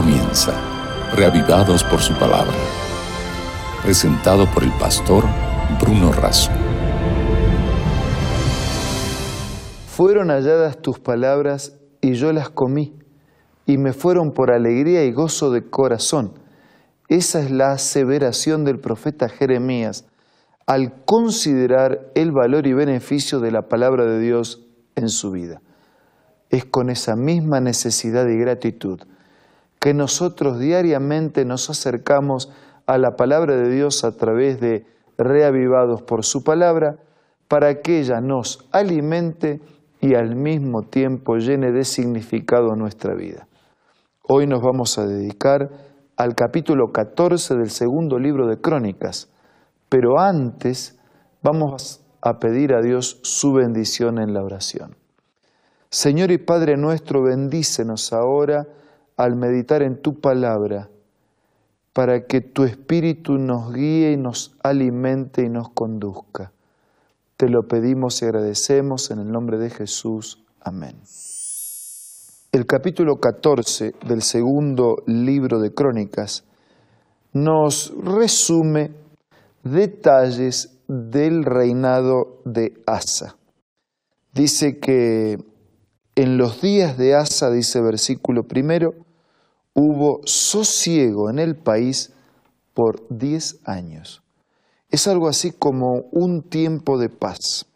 comienza, reavivados por su palabra. Presentado por el pastor Bruno Razo. Fueron halladas tus palabras y yo las comí, y me fueron por alegría y gozo de corazón. Esa es la aseveración del profeta Jeremías al considerar el valor y beneficio de la palabra de Dios en su vida. Es con esa misma necesidad y gratitud que nosotros diariamente nos acercamos a la palabra de Dios a través de reavivados por su palabra, para que ella nos alimente y al mismo tiempo llene de significado nuestra vida. Hoy nos vamos a dedicar al capítulo 14 del segundo libro de Crónicas, pero antes vamos a pedir a Dios su bendición en la oración. Señor y Padre nuestro, bendícenos ahora al meditar en tu palabra, para que tu Espíritu nos guíe y nos alimente y nos conduzca. Te lo pedimos y agradecemos en el nombre de Jesús. Amén. El capítulo 14 del segundo libro de Crónicas nos resume detalles del reinado de Asa. Dice que en los días de Asa, dice versículo primero, hubo sosiego en el país por diez años. Es algo así como un tiempo de paz.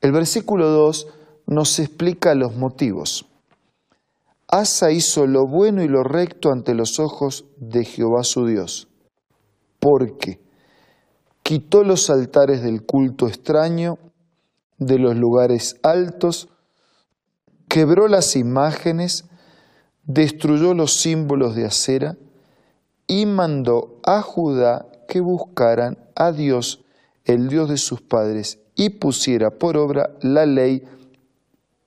El versículo 2 nos explica los motivos. Asa hizo lo bueno y lo recto ante los ojos de Jehová su Dios, porque quitó los altares del culto extraño, de los lugares altos, quebró las imágenes, destruyó los símbolos de acera y mandó a Judá que buscaran a Dios, el Dios de sus padres, y pusiera por obra la ley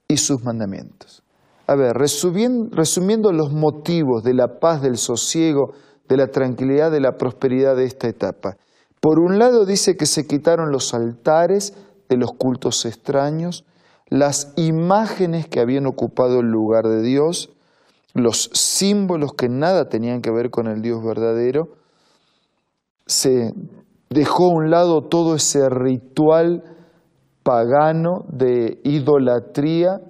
y sus mandamientos. A ver, resumiendo, resumiendo los motivos de la paz, del sosiego, de la tranquilidad, de la prosperidad de esta etapa. Por un lado dice que se quitaron los altares de los cultos extraños, las imágenes que habían ocupado el lugar de Dios, los símbolos que nada tenían que ver con el Dios verdadero, se dejó a un lado todo ese ritual pagano de idolatría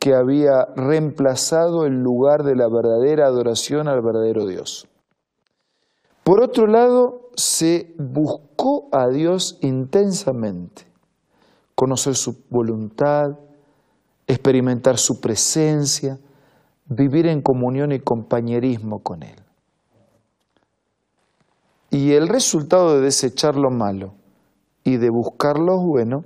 que había reemplazado el lugar de la verdadera adoración al verdadero Dios. Por otro lado, se buscó a Dios intensamente, conocer su voluntad, experimentar su presencia, vivir en comunión y compañerismo con Él. Y el resultado de desechar lo malo y de buscar lo bueno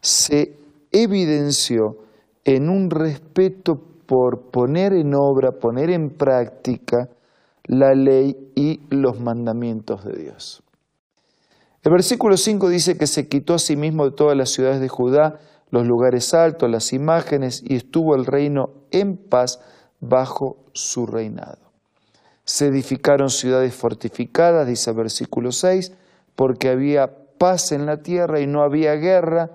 se evidenció en un respeto por poner en obra, poner en práctica la ley y los mandamientos de Dios. El versículo 5 dice que se quitó a sí mismo de todas las ciudades de Judá los lugares altos, las imágenes, y estuvo el reino en paz bajo su reinado. Se edificaron ciudades fortificadas, dice el versículo 6, porque había paz en la tierra y no había guerra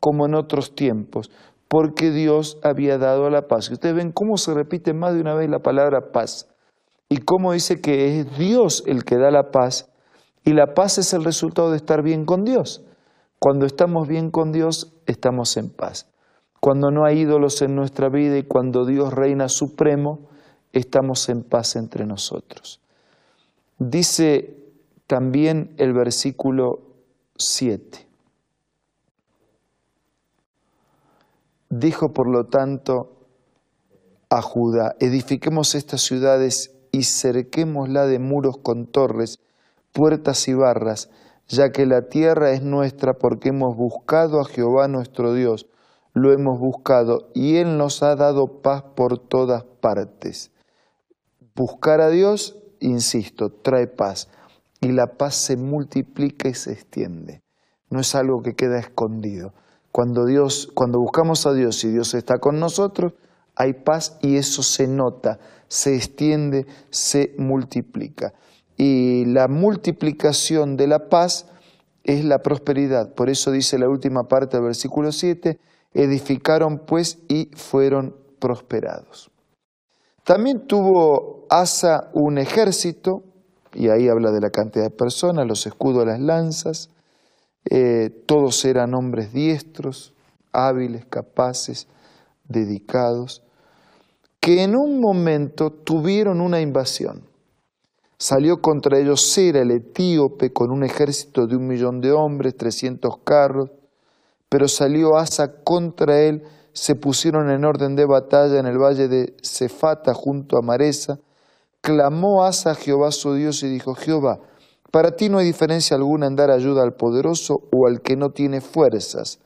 como en otros tiempos, porque Dios había dado la paz. Y ustedes ven cómo se repite más de una vez la palabra paz y cómo dice que es Dios el que da la paz y la paz es el resultado de estar bien con Dios. Cuando estamos bien con Dios, estamos en paz. Cuando no hay ídolos en nuestra vida y cuando Dios reina supremo, estamos en paz entre nosotros. Dice también el versículo 7. Dijo por lo tanto a Judá, edifiquemos estas ciudades y cerquémosla de muros con torres, puertas y barras, ya que la tierra es nuestra porque hemos buscado a Jehová nuestro Dios, lo hemos buscado y Él nos ha dado paz por todas partes. Buscar a Dios, insisto, trae paz y la paz se multiplica y se extiende. No es algo que queda escondido. Cuando Dios, cuando buscamos a Dios y Dios está con nosotros, hay paz y eso se nota, se extiende, se multiplica. Y la multiplicación de la paz es la prosperidad. Por eso dice la última parte del versículo 7, edificaron pues y fueron prosperados. También tuvo Asa un ejército, y ahí habla de la cantidad de personas, los escudos, las lanzas, eh, todos eran hombres diestros, hábiles, capaces, dedicados, que en un momento tuvieron una invasión. Salió contra ellos Sera, el etíope, con un ejército de un millón de hombres, trescientos carros, pero salió Asa contra él, se pusieron en orden de batalla en el valle de Cefata junto a Maresa, clamó Asa a Jehová su Dios y dijo, Jehová, para ti no hay diferencia alguna en dar ayuda al poderoso o al que no tiene fuerzas.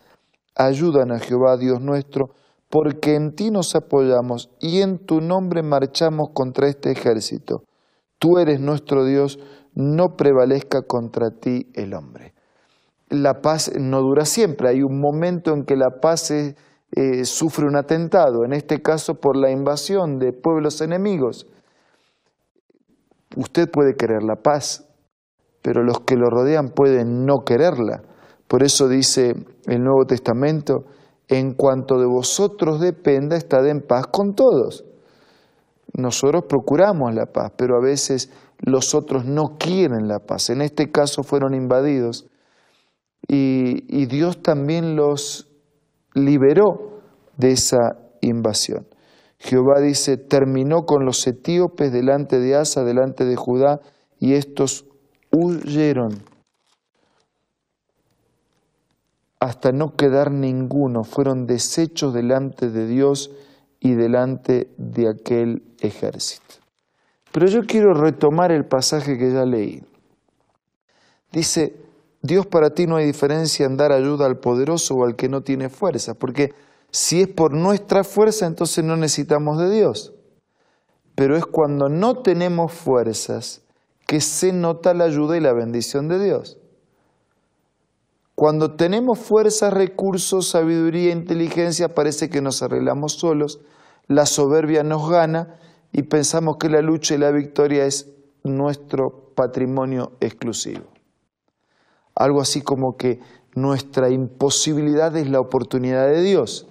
Ayudan a Jehová Dios nuestro, porque en ti nos apoyamos y en tu nombre marchamos contra este ejército. Tú eres nuestro Dios, no prevalezca contra ti el hombre. La paz no dura siempre, hay un momento en que la paz eh, sufre un atentado, en este caso por la invasión de pueblos enemigos. Usted puede querer la paz, pero los que lo rodean pueden no quererla. Por eso dice el Nuevo Testamento, en cuanto de vosotros dependa, estad en paz con todos. Nosotros procuramos la paz, pero a veces los otros no quieren la paz. En este caso fueron invadidos y, Dios también los liberó de esa invasión. Jehová dice, terminó con los etíopes delante de Asa, delante de Judá, y estos huyeron hasta no quedar ninguno, fueron deshechos delante de Dios y delante de aquel ejército. Pero yo quiero retomar el pasaje que ya leí. Dice, Dios para ti no hay diferencia en dar ayuda al poderoso o al que no tiene fuerza, porque si es por nuestra fuerza, entonces no necesitamos de Dios. Pero es cuando no tenemos fuerzas que se nota la ayuda y la bendición de Dios. Cuando tenemos fuerza, recursos, sabiduría, inteligencia, parece que nos arreglamos solos, la soberbia nos gana y pensamos que la lucha y la victoria es nuestro patrimonio exclusivo. Algo así como que nuestra imposibilidad es la oportunidad de Dios.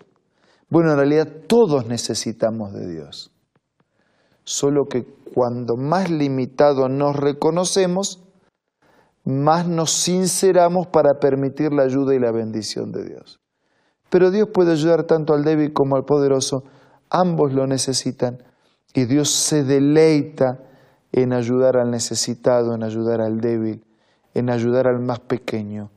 Bueno, en realidad todos necesitamos de Dios. Solo que cuando más limitado nos reconocemos, más nos sinceramos para permitir la ayuda y la bendición de Dios. Pero Dios puede ayudar tanto al débil como al poderoso, ambos lo necesitan y Dios se deleita en ayudar al necesitado, en ayudar al débil, en ayudar al más pequeño,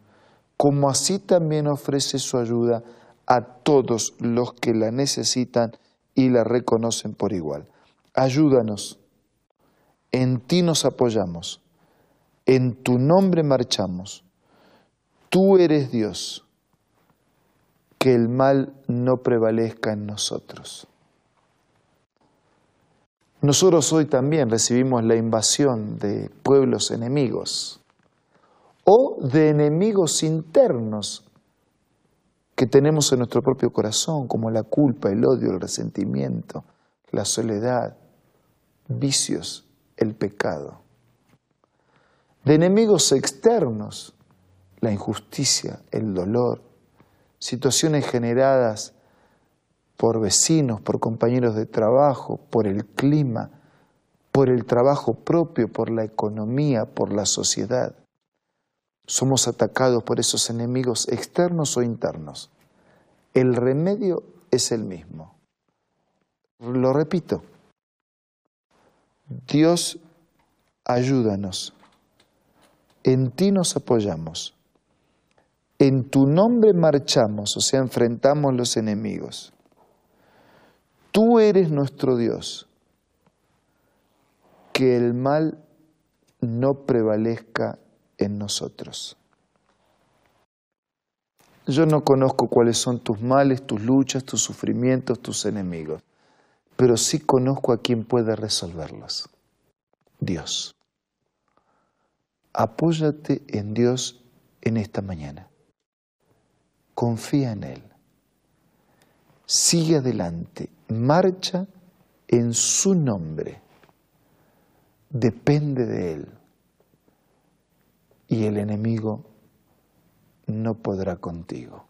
como así también ofrece su ayuda a todos los que la necesitan y la reconocen por igual. Ayúdanos en ti nos apoyamos, en tu nombre marchamos. Tú eres Dios, que el mal no prevalezca en nosotros. Nosotros hoy también recibimos la invasión de pueblos enemigos o de enemigos internos que tenemos en nuestro propio corazón, como la culpa, el odio, el resentimiento, la soledad, vicios el pecado. De enemigos externos, la injusticia, el dolor, situaciones generadas por vecinos, por compañeros de trabajo, por el clima, por el trabajo propio, por la economía, por la sociedad. Somos atacados por esos enemigos externos o internos. El remedio es el mismo. Lo repito, Dios, ayúdanos. En ti nos apoyamos. En tu nombre marchamos, o sea, enfrentamos los enemigos. Tú eres nuestro Dios. Que el mal no prevalezca en nosotros. Yo no conozco cuáles son tus males, tus luchas, tus sufrimientos, tus enemigos pero sí conozco a quien puede resolverlos. Dios. Apóyate en Dios en esta mañana. Confía en Él. Sigue adelante. Marcha en su nombre. Depende de Él. Y el enemigo no podrá contigo.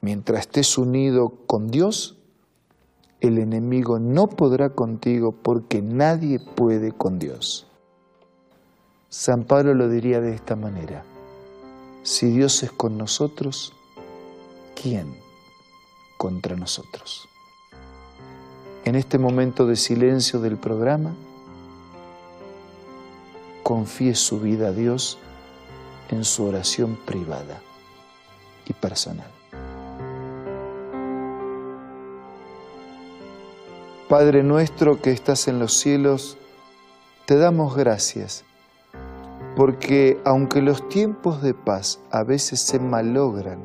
Mientras estés unido con Dios, el enemigo no podrá contigo porque nadie puede con Dios. San Pablo lo diría de esta manera, si Dios es con nosotros, ¿quién contra nosotros? En este momento de silencio del programa, confíe su vida a Dios en su oración privada y personal. Padre nuestro que estás en los cielos, te damos gracias, porque aunque los tiempos de paz a veces se malogran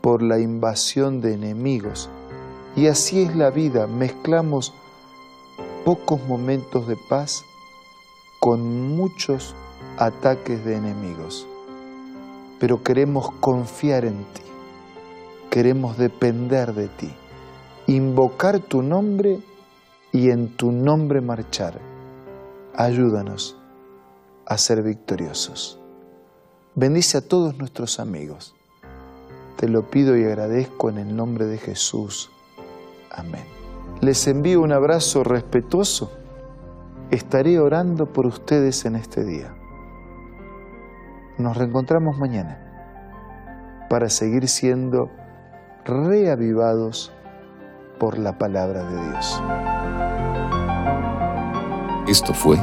por la invasión de enemigos, y así es la vida, mezclamos pocos momentos de paz con muchos ataques de enemigos, pero queremos confiar en ti, queremos depender de ti invocar tu nombre y en tu nombre marchar. Ayúdanos a ser victoriosos. Bendice a todos nuestros amigos. Te lo pido y agradezco en el nombre de Jesús. Amén. Les envío un abrazo respetuoso. Estaré orando por ustedes en este día. Nos reencontramos mañana para seguir siendo reavivados por la palabra de Dios. Esto fue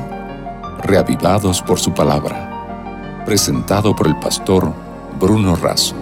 Reavivados por su palabra, presentado por el pastor Bruno Razo.